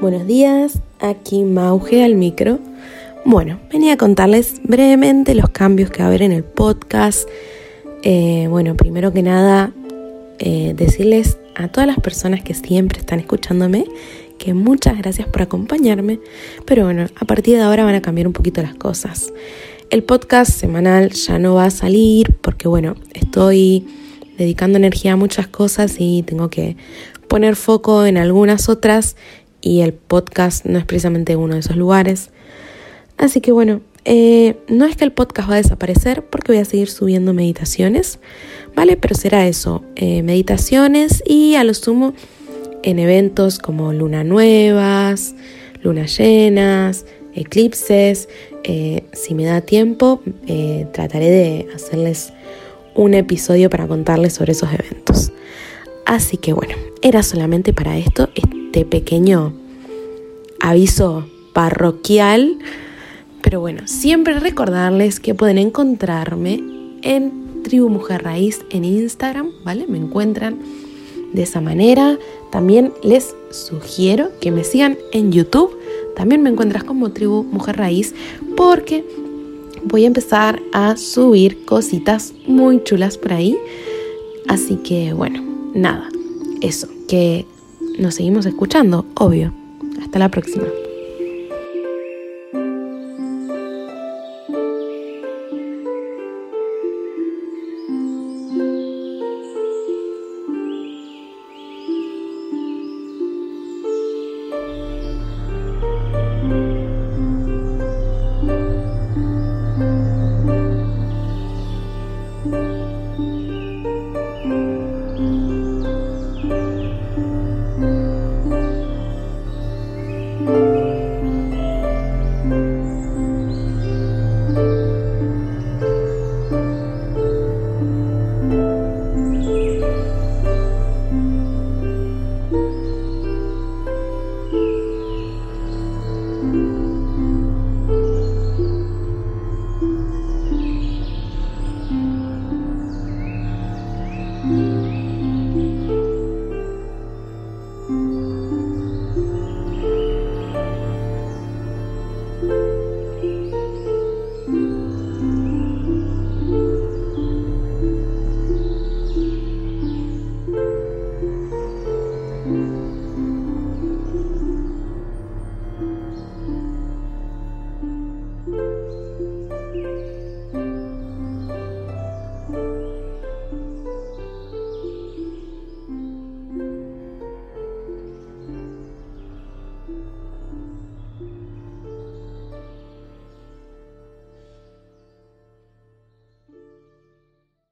buenos días, aquí Mauge al micro. Bueno, venía a contarles brevemente los cambios que va a haber en el podcast. Eh, bueno, primero que nada, eh, decirles a todas las personas que siempre están escuchándome que muchas gracias por acompañarme, pero bueno, a partir de ahora van a cambiar un poquito las cosas. El podcast semanal ya no va a salir porque bueno, estoy dedicando energía a muchas cosas y tengo que poner foco en algunas otras y el podcast no es precisamente uno de esos lugares. Así que bueno, eh, no es que el podcast va a desaparecer porque voy a seguir subiendo meditaciones, ¿vale? Pero será eso, eh, meditaciones y a lo sumo en eventos como luna nuevas, lunas llenas, eclipses. Eh, si me da tiempo, trataré de hacerles un episodio para contarles sobre esos eventos. Así que bueno, era solamente para esto, este pequeño aviso parroquial. Pero bueno, siempre recordarles que pueden encontrarme en Tribu Mujer Raíz en Instagram, ¿vale? Me encuentran de esa manera. También les sugiero que me sigan en YouTube. También me encuentras como Tribu Mujer Raíz porque voy a empezar a subir cositas muy chulas por ahí. Así que bueno, nada, eso, que nos seguimos escuchando, obvio. Hasta la próxima.